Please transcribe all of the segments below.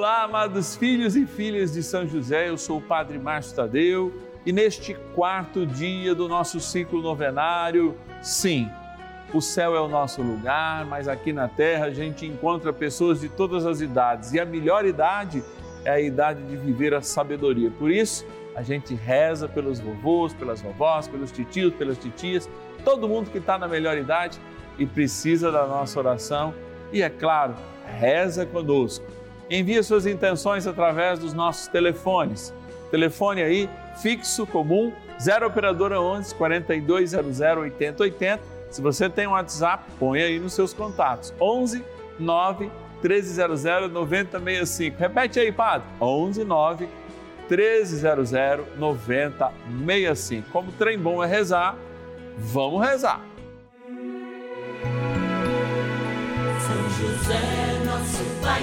Olá, amados filhos e filhas de São José, eu sou o Padre Márcio Tadeu e neste quarto dia do nosso ciclo novenário, sim, o céu é o nosso lugar, mas aqui na terra a gente encontra pessoas de todas as idades e a melhor idade é a idade de viver a sabedoria. Por isso, a gente reza pelos vovôs, pelas vovós, pelos titios, pelas titias, todo mundo que está na melhor idade e precisa da nossa oração. E é claro, reza conosco envie suas intenções através dos nossos telefones. Telefone aí, fixo comum, 0 operadora 11 4200 8080. Se você tem um WhatsApp, põe aí nos seus contatos. 11 9 1300 9065. Repete aí, padre. 11 9 1300 9065. Como trem bom é rezar, vamos rezar. São José, nosso Pai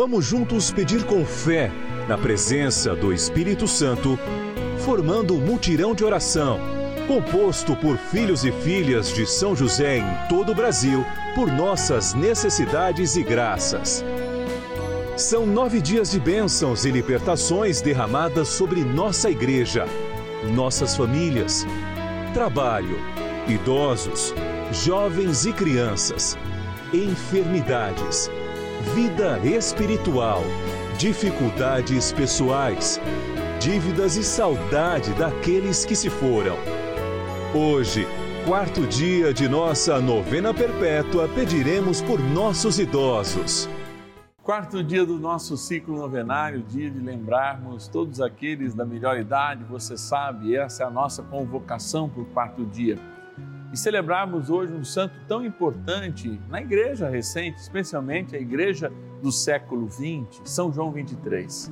Vamos juntos pedir com fé, na presença do Espírito Santo, formando um mutirão de oração, composto por filhos e filhas de São José em todo o Brasil, por nossas necessidades e graças. São nove dias de bênçãos e libertações derramadas sobre nossa igreja, nossas famílias, trabalho, idosos, jovens e crianças, enfermidades, vida espiritual, dificuldades pessoais, dívidas e saudade daqueles que se foram. Hoje, quarto dia de nossa novena perpétua, pediremos por nossos idosos. Quarto dia do nosso ciclo novenário, dia de lembrarmos todos aqueles da melhor idade, você sabe, essa é a nossa convocação para o quarto dia. E celebrarmos hoje um santo tão importante na igreja recente, especialmente a igreja do século XX, São João 23.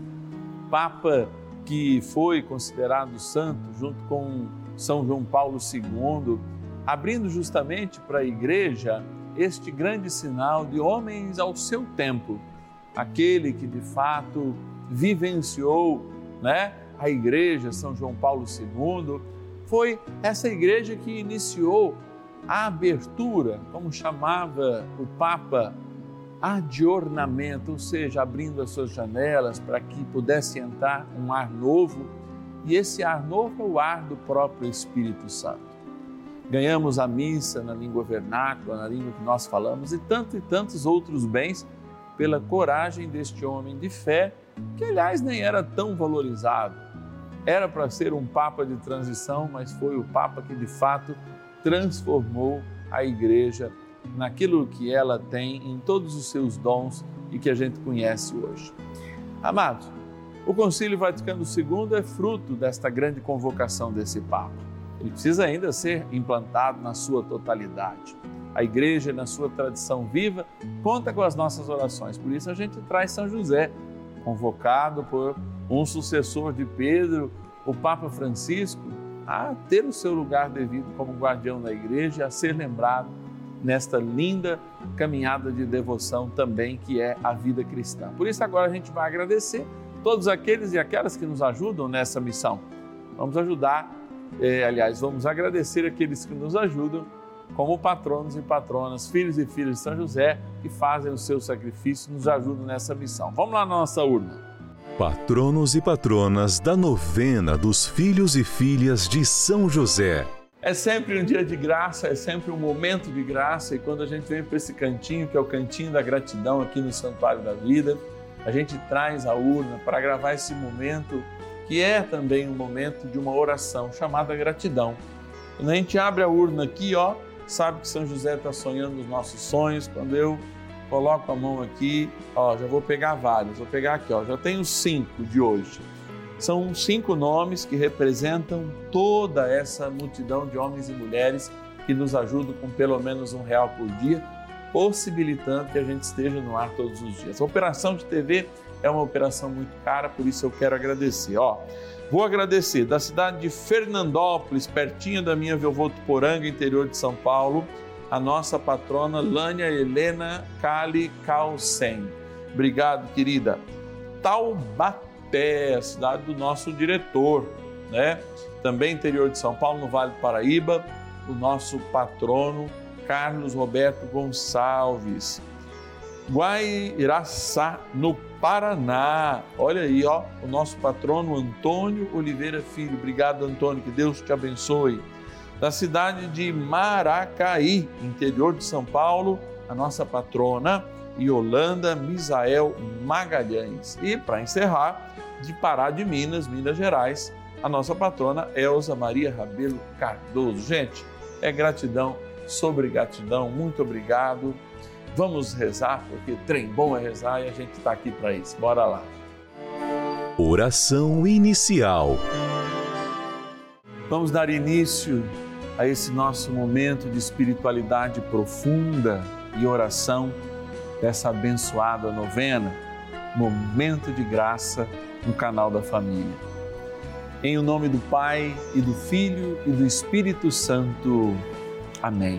Papa que foi considerado santo junto com São João Paulo II, abrindo justamente para a igreja este grande sinal de homens ao seu tempo, aquele que de fato vivenciou, né, a igreja São João Paulo II, foi essa igreja que iniciou a abertura, como chamava o Papa, adornamento, ou seja, abrindo as suas janelas para que pudesse entrar um ar novo, e esse ar novo é o ar do próprio Espírito Santo. Ganhamos a missa na língua vernácula, na língua que nós falamos, e tantos e tantos outros bens pela coragem deste homem de fé, que aliás nem era tão valorizado. Era para ser um papa de transição, mas foi o papa que de fato transformou a igreja naquilo que ela tem em todos os seus dons e que a gente conhece hoje. Amados, o Concílio Vaticano II é fruto desta grande convocação desse Papa. Ele precisa ainda ser implantado na sua totalidade. A igreja, na sua tradição viva, conta com as nossas orações. Por isso a gente traz São José, convocado por um sucessor de Pedro, o Papa Francisco, a ter o seu lugar devido como guardião da igreja, a ser lembrado nesta linda caminhada de devoção também que é a vida cristã. Por isso agora a gente vai agradecer todos aqueles e aquelas que nos ajudam nessa missão. Vamos ajudar, eh, aliás, vamos agradecer aqueles que nos ajudam como patronos e patronas, filhos e filhas de São José, que fazem o seu sacrifício e nos ajudam nessa missão. Vamos lá na nossa urna. Patronos e patronas da novena dos filhos e filhas de São José. É sempre um dia de graça, é sempre um momento de graça, e quando a gente vem para esse cantinho, que é o cantinho da gratidão aqui no Santuário da Vida, a gente traz a urna para gravar esse momento, que é também um momento de uma oração chamada gratidão. Quando a gente abre a urna aqui, ó, sabe que São José está sonhando os nossos sonhos. Quando eu coloco a mão aqui, ó, já vou pegar vários, vou pegar aqui, ó, já tenho cinco de hoje. São cinco nomes que representam toda essa multidão de homens e mulheres que nos ajudam com pelo menos um real por dia, possibilitando que a gente esteja no ar todos os dias. A operação de TV é uma operação muito cara, por isso eu quero agradecer. Ó, vou agradecer da cidade de Fernandópolis, pertinho da minha Votuporanga, interior de São Paulo, a nossa patrona Lânia Helena Cali Calcem. Obrigado, querida. Taubaté, a cidade do nosso diretor, né? Também interior de São Paulo, no Vale do Paraíba, o nosso patrono Carlos Roberto Gonçalves. Guairaçá, no Paraná. Olha aí, ó, o nosso patrono Antônio Oliveira Filho. Obrigado, Antônio, que Deus te abençoe. Da cidade de Maracaí, interior de São Paulo, a nossa patrona Yolanda Misael Magalhães. E para encerrar, de Pará de Minas, Minas Gerais, a nossa patrona Elza Maria Rabelo Cardoso. Gente, é gratidão sobre gratidão. Muito obrigado. Vamos rezar, porque trem bom é rezar e a gente está aqui para isso. Bora lá. Oração inicial. Vamos dar início a esse nosso momento de espiritualidade profunda e oração dessa abençoada novena, Momento de Graça no canal da Família. Em o nome do Pai e do Filho e do Espírito Santo. Amém.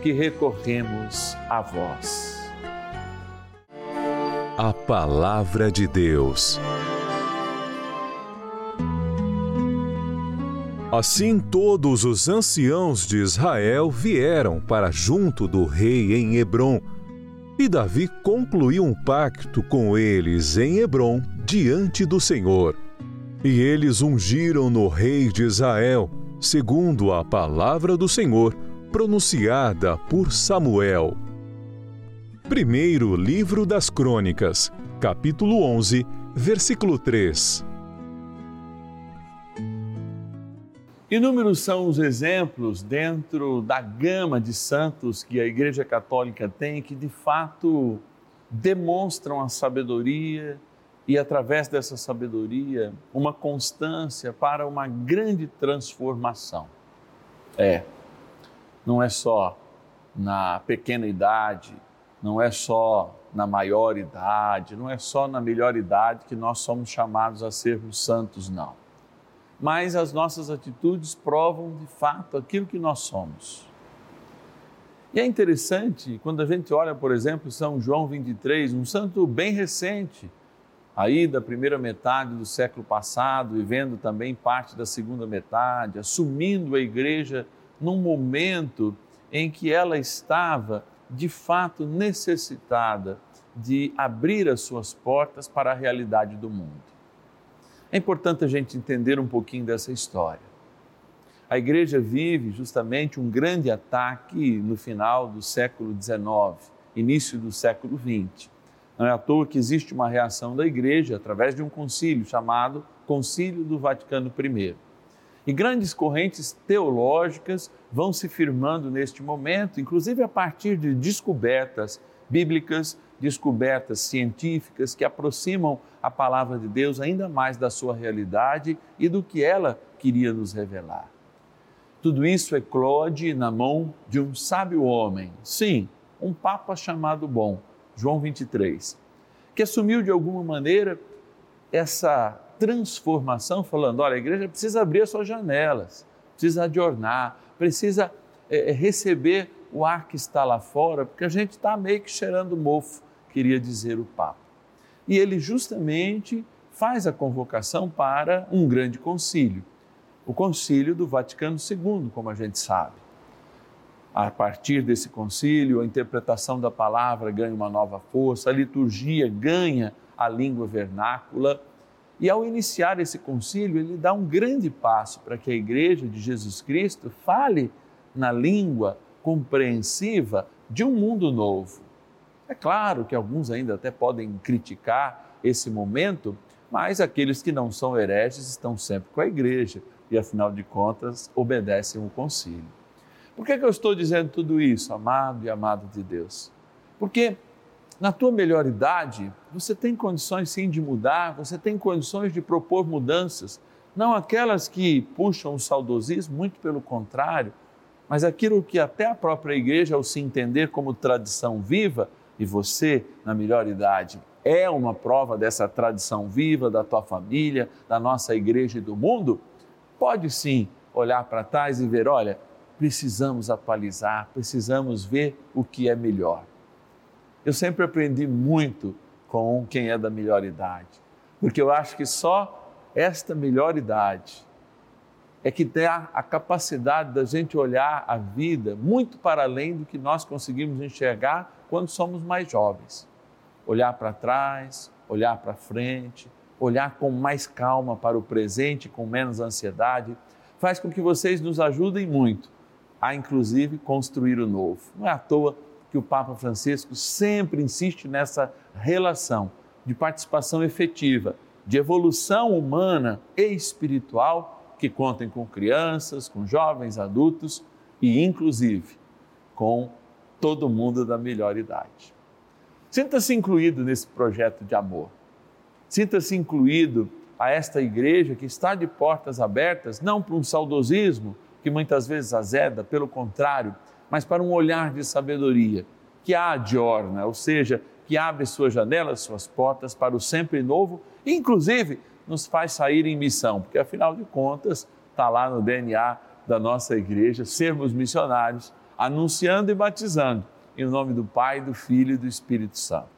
que recorremos a vós. A Palavra de Deus. Assim todos os anciãos de Israel vieram para junto do rei em Hebron. E Davi concluiu um pacto com eles em Hebron diante do Senhor. E eles ungiram no rei de Israel, segundo a palavra do Senhor pronunciada por Samuel. Primeiro Livro das Crônicas, capítulo 11, versículo 3. Inúmeros são os exemplos dentro da gama de santos que a Igreja Católica tem que de fato demonstram a sabedoria e, através dessa sabedoria, uma constância para uma grande transformação. É, não é só na pequena idade, não é só na maior idade, não é só na melhor idade que nós somos chamados a sermos santos, não. Mas as nossas atitudes provam de fato aquilo que nós somos. E é interessante quando a gente olha, por exemplo, São João 23, um santo bem recente, aí da primeira metade do século passado, vivendo também parte da segunda metade, assumindo a igreja num momento em que ela estava de fato necessitada de abrir as suas portas para a realidade do mundo. É importante a gente entender um pouquinho dessa história. A igreja vive justamente um grande ataque no final do século XIX, início do século XX. Não é à toa que existe uma reação da igreja através de um concílio chamado Concílio do Vaticano I. E grandes correntes teológicas vão se firmando neste momento, inclusive a partir de descobertas bíblicas, descobertas científicas que aproximam a palavra de Deus ainda mais da sua realidade e do que ela queria nos revelar. Tudo isso eclode na mão de um sábio homem, sim, um Papa chamado Bom, João 23, que assumiu de alguma maneira essa transformação, falando: olha, a igreja precisa abrir as suas janelas, precisa adornar, precisa é, receber o ar que está lá fora, porque a gente está meio que cheirando mofo, queria dizer o Papa. E ele justamente faz a convocação para um grande concílio o Concílio do Vaticano II, como a gente sabe. A partir desse concílio, a interpretação da palavra ganha uma nova força, a liturgia ganha a língua vernácula. E ao iniciar esse concílio, ele dá um grande passo para que a Igreja de Jesus Cristo fale na língua compreensiva de um mundo novo. É claro que alguns ainda até podem criticar esse momento, mas aqueles que não são hereges estão sempre com a Igreja e, afinal de contas, obedecem o concílio. Por que, que eu estou dizendo tudo isso, amado e amado de Deus? Porque na tua melhor idade, você tem condições sim de mudar, você tem condições de propor mudanças, não aquelas que puxam o saudosismo, muito pelo contrário, mas aquilo que até a própria igreja, ao se entender como tradição viva, e você, na melhor idade, é uma prova dessa tradição viva da tua família, da nossa igreja e do mundo, pode sim olhar para trás e ver: olha, precisamos atualizar, precisamos ver o que é melhor. Eu sempre aprendi muito com quem é da melhor idade, porque eu acho que só esta melhor idade é que tem a, a capacidade da gente olhar a vida muito para além do que nós conseguimos enxergar quando somos mais jovens. Olhar para trás, olhar para frente, olhar com mais calma para o presente, com menos ansiedade, faz com que vocês nos ajudem muito a, inclusive, construir o novo. Não é à toa que o Papa Francisco sempre insiste nessa relação de participação efetiva, de evolução humana e espiritual que contem com crianças, com jovens, adultos e, inclusive, com todo mundo da melhor idade. Sinta-se incluído nesse projeto de amor Sinta-se incluído a esta igreja que está de portas abertas, não para um saudosismo que muitas vezes azeda, pelo contrário, mas para um olhar de sabedoria que a adorna, ou seja, que abre suas janelas, suas portas para o sempre novo, inclusive nos faz sair em missão, porque afinal de contas está lá no DNA da nossa igreja sermos missionários, anunciando e batizando em nome do Pai, do Filho e do Espírito Santo.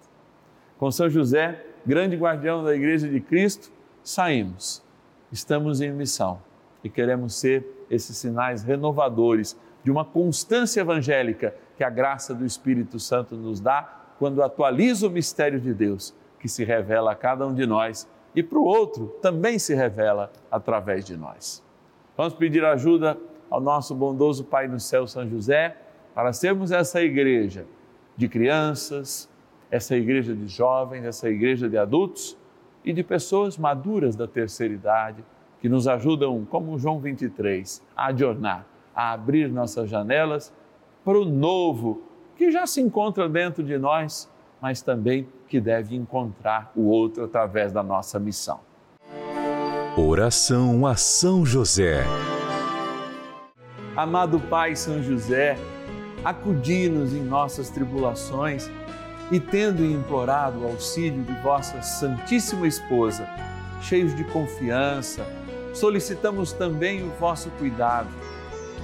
Com São José, grande guardião da Igreja de Cristo, saímos. Estamos em missão e queremos ser esses sinais renovadores de uma constância evangélica que a graça do Espírito Santo nos dá quando atualiza o mistério de Deus que se revela a cada um de nós e para o outro também se revela através de nós. Vamos pedir ajuda ao nosso bondoso Pai no céu, São José, para sermos essa igreja de crianças, essa igreja de jovens, essa igreja de adultos e de pessoas maduras da terceira idade que nos ajudam, como João 23, a adornar, a abrir nossas janelas para o novo que já se encontra dentro de nós, mas também que deve encontrar o outro através da nossa missão. Oração a São José. Amado Pai São José, acudi-nos em nossas tribulações e tendo implorado o auxílio de vossa Santíssima Esposa, cheios de confiança, solicitamos também o vosso cuidado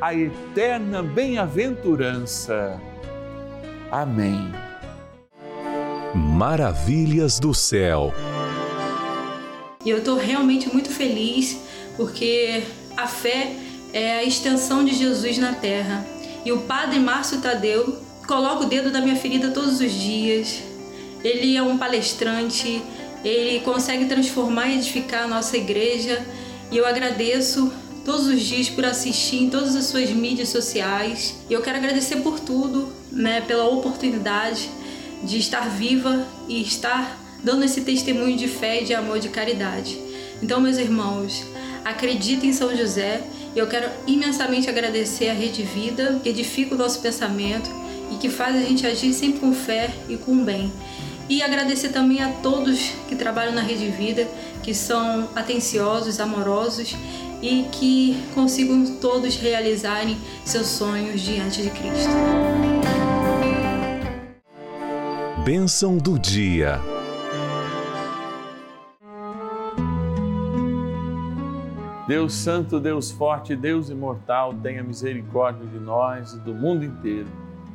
a eterna bem-aventurança. Amém. Maravilhas do céu. E eu estou realmente muito feliz porque a fé é a extensão de Jesus na terra. E o Padre Márcio Tadeu coloca o dedo na minha ferida todos os dias. Ele é um palestrante, ele consegue transformar e edificar a nossa igreja. E eu agradeço todos os dias por assistir em todas as suas mídias sociais. E eu quero agradecer por tudo, né, pela oportunidade de estar viva e estar dando esse testemunho de fé, de amor, de caridade. Então, meus irmãos, acreditem em São José. Eu quero imensamente agradecer a Rede Vida, que edifica o nosso pensamento e que faz a gente agir sempre com fé e com bem. E agradecer também a todos que trabalham na Rede Vida, que são atenciosos, amorosos e que consigam todos realizarem seus sonhos diante de Cristo. Bênção do dia. Deus Santo, Deus Forte, Deus Imortal, tenha misericórdia de nós e do mundo inteiro.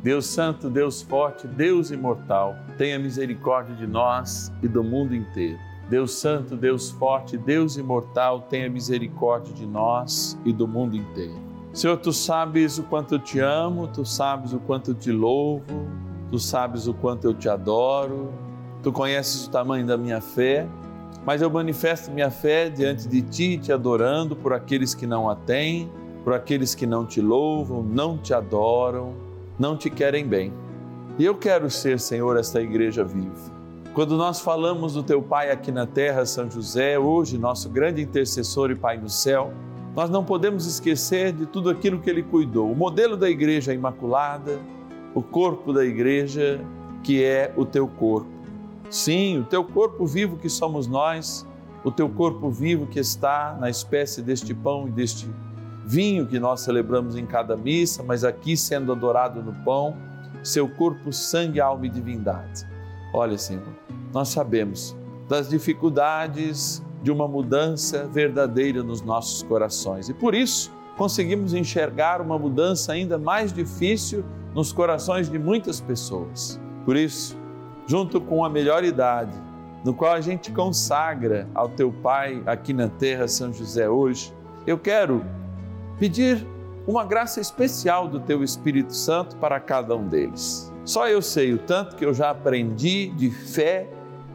Deus Santo, Deus Forte, Deus Imortal, tenha misericórdia de nós e do mundo inteiro. Deus Santo, Deus Forte, Deus Imortal, tenha misericórdia de nós e do mundo inteiro. Senhor, tu sabes o quanto eu te amo, tu sabes o quanto eu te louvo, tu sabes o quanto eu te adoro, tu conheces o tamanho da minha fé mas eu manifesto minha fé diante de Ti, te adorando por aqueles que não a têm, por aqueles que não te louvam, não te adoram, não te querem bem. E eu quero ser, Senhor, esta igreja viva. Quando nós falamos do Teu Pai aqui na terra, São José, hoje, nosso grande intercessor e Pai no céu, nós não podemos esquecer de tudo aquilo que Ele cuidou. O modelo da igreja imaculada, o corpo da igreja, que é o Teu corpo Sim, o teu corpo vivo que somos nós, o teu corpo vivo que está na espécie deste pão e deste vinho que nós celebramos em cada missa, mas aqui sendo adorado no pão, seu corpo, sangue, alma e divindade. Olha, Senhor, nós sabemos das dificuldades de uma mudança verdadeira nos nossos corações e por isso conseguimos enxergar uma mudança ainda mais difícil nos corações de muitas pessoas. Por isso, junto com a melhor idade, no qual a gente consagra ao teu Pai aqui na terra, São José, hoje, eu quero pedir uma graça especial do teu Espírito Santo para cada um deles. Só eu sei o tanto que eu já aprendi de fé,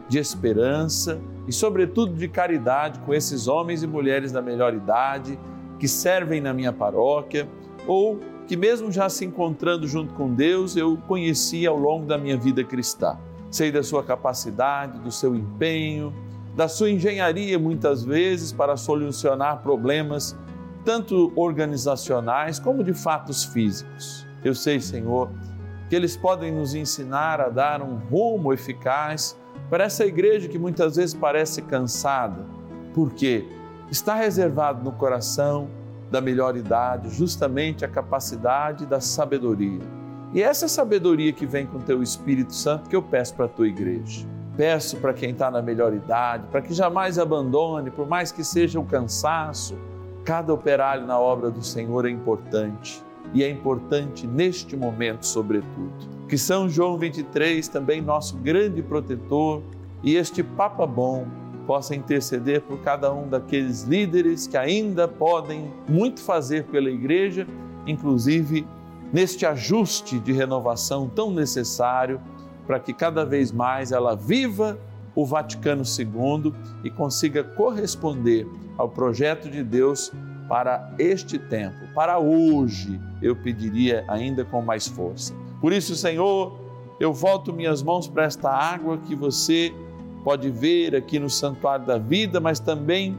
de esperança e, sobretudo, de caridade com esses homens e mulheres da melhor idade que servem na minha paróquia ou que, mesmo já se encontrando junto com Deus, eu conheci ao longo da minha vida cristã. Sei da sua capacidade, do seu empenho, da sua engenharia, muitas vezes, para solucionar problemas, tanto organizacionais como de fatos físicos. Eu sei, Senhor, que eles podem nos ensinar a dar um rumo eficaz para essa igreja que muitas vezes parece cansada, porque está reservado no coração da melhor idade justamente a capacidade da sabedoria e essa sabedoria que vem com o teu Espírito Santo que eu peço para a tua igreja. Peço para quem está na melhor idade, para que jamais abandone, por mais que seja o um cansaço. Cada operário na obra do Senhor é importante e é importante neste momento, sobretudo. Que São João 23, também nosso grande protetor, e este Papa Bom possa interceder por cada um daqueles líderes que ainda podem muito fazer pela igreja, inclusive neste ajuste de renovação tão necessário para que cada vez mais ela viva o Vaticano II e consiga corresponder ao projeto de Deus para este tempo, para hoje, eu pediria ainda com mais força. Por isso, Senhor, eu volto minhas mãos para esta água que você pode ver aqui no Santuário da Vida, mas também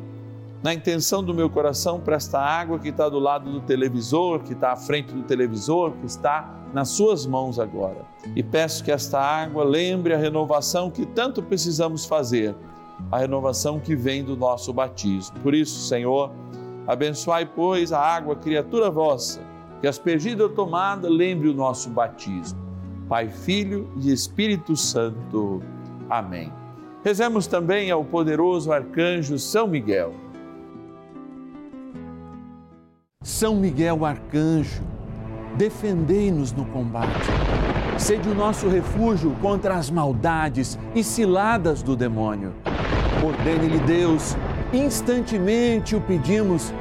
na intenção do meu coração para esta água que está do lado do televisor, que está à frente do televisor, que está nas suas mãos agora. E peço que esta água lembre a renovação que tanto precisamos fazer, a renovação que vem do nosso batismo. Por isso, Senhor, abençoai, pois, a água, criatura vossa, que aspergida ou tomada lembre o nosso batismo. Pai, Filho e Espírito Santo. Amém. Rezemos também ao poderoso arcanjo São Miguel. São Miguel arcanjo, defendei-nos no combate. Sede o nosso refúgio contra as maldades e ciladas do demônio. Ordene-lhe Deus, instantemente o pedimos,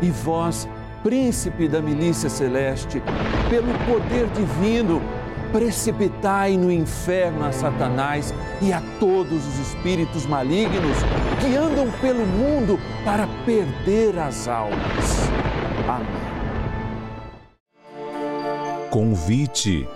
e vós, príncipe da milícia celeste, pelo poder divino, precipitai no inferno a Satanás e a todos os espíritos malignos que andam pelo mundo para perder as almas. Amém. Convite.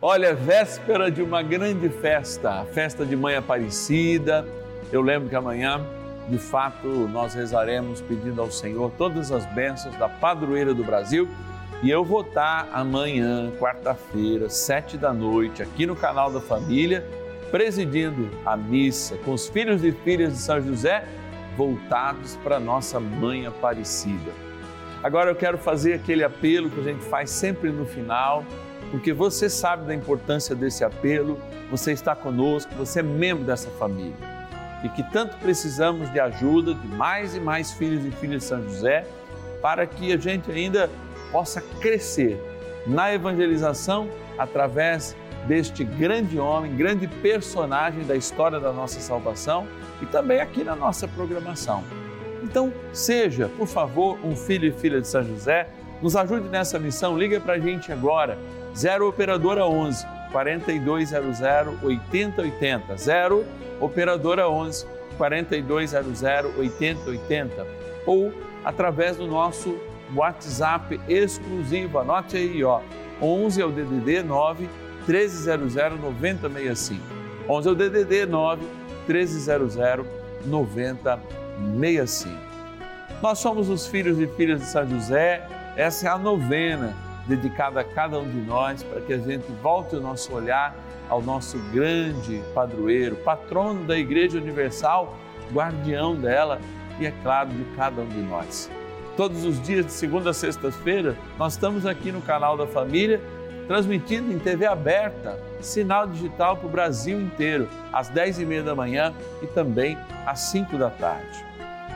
Olha, véspera de uma grande festa, a festa de Mãe Aparecida. Eu lembro que amanhã, de fato, nós rezaremos pedindo ao Senhor todas as bênçãos da padroeira do Brasil e eu vou estar amanhã, quarta-feira, sete da noite, aqui no canal da Família, presidindo a missa com os filhos e filhas de São José voltados para nossa Mãe Aparecida. Agora eu quero fazer aquele apelo que a gente faz sempre no final, porque você sabe da importância desse apelo, você está conosco, você é membro dessa família e que tanto precisamos de ajuda de mais e mais filhos e filhas de São José para que a gente ainda possa crescer na evangelização através deste grande homem, grande personagem da história da nossa salvação e também aqui na nossa programação. Então, seja, por favor, um filho e filha de São José, nos ajude nessa missão, liga para a gente agora, 0 Operadora 11 4200 8080, 0 Operadora 11 4200 8080 ou através do nosso WhatsApp exclusivo. Anote aí, ó. 11 é o DDD 9 1300 9065. 11 é o DDD 9 1300 9065. Nós somos os filhos e filhas de São José. Essa é a novena dedicada a cada um de nós para que a gente volte o nosso olhar ao nosso grande padroeiro, patrono da Igreja Universal, guardião dela e, é claro, de cada um de nós. Todos os dias, de segunda a sexta-feira, nós estamos aqui no canal da Família, transmitindo em TV aberta, sinal digital para o Brasil inteiro, às 10h30 da manhã e também às 5 da tarde.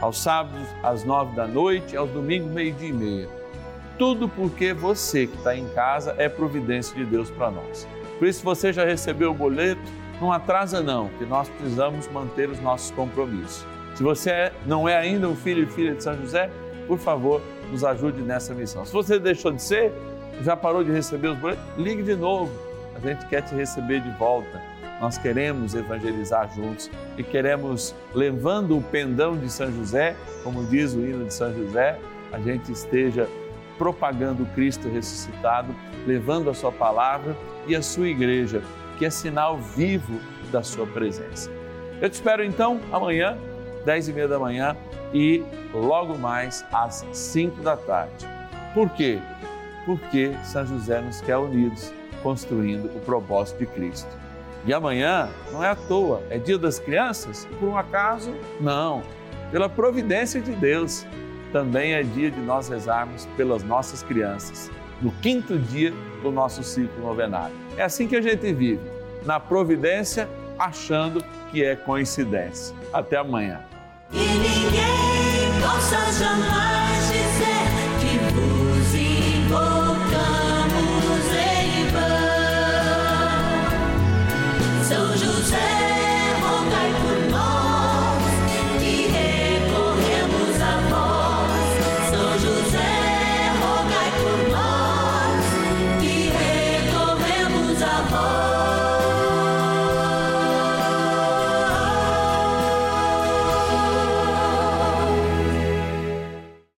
Aos sábados, às 9 da noite, aos domingos, meio-dia e meia. Tudo porque você que está em casa é providência de Deus para nós. Por isso, você já recebeu o boleto? Não atrasa, não, que nós precisamos manter os nossos compromissos. Se você não é ainda um filho e filha de São José, por favor, nos ajude nessa missão. Se você deixou de ser, já parou de receber os boletos, ligue de novo. A gente quer te receber de volta. Nós queremos evangelizar juntos e queremos, levando o pendão de São José, como diz o hino de São José, a gente esteja propagando Cristo ressuscitado, levando a sua palavra e a sua igreja, que é sinal vivo da sua presença. Eu te espero então amanhã, dez e meia da manhã, e logo mais às 5 da tarde. Por quê? Porque São José nos quer unidos, construindo o propósito de Cristo. E amanhã não é à toa, é dia das crianças? Por um acaso? Não. Pela providência de Deus, também é dia de nós rezarmos pelas nossas crianças, no quinto dia do nosso ciclo novenário. É assim que a gente vive na providência, achando que é coincidência. Até amanhã.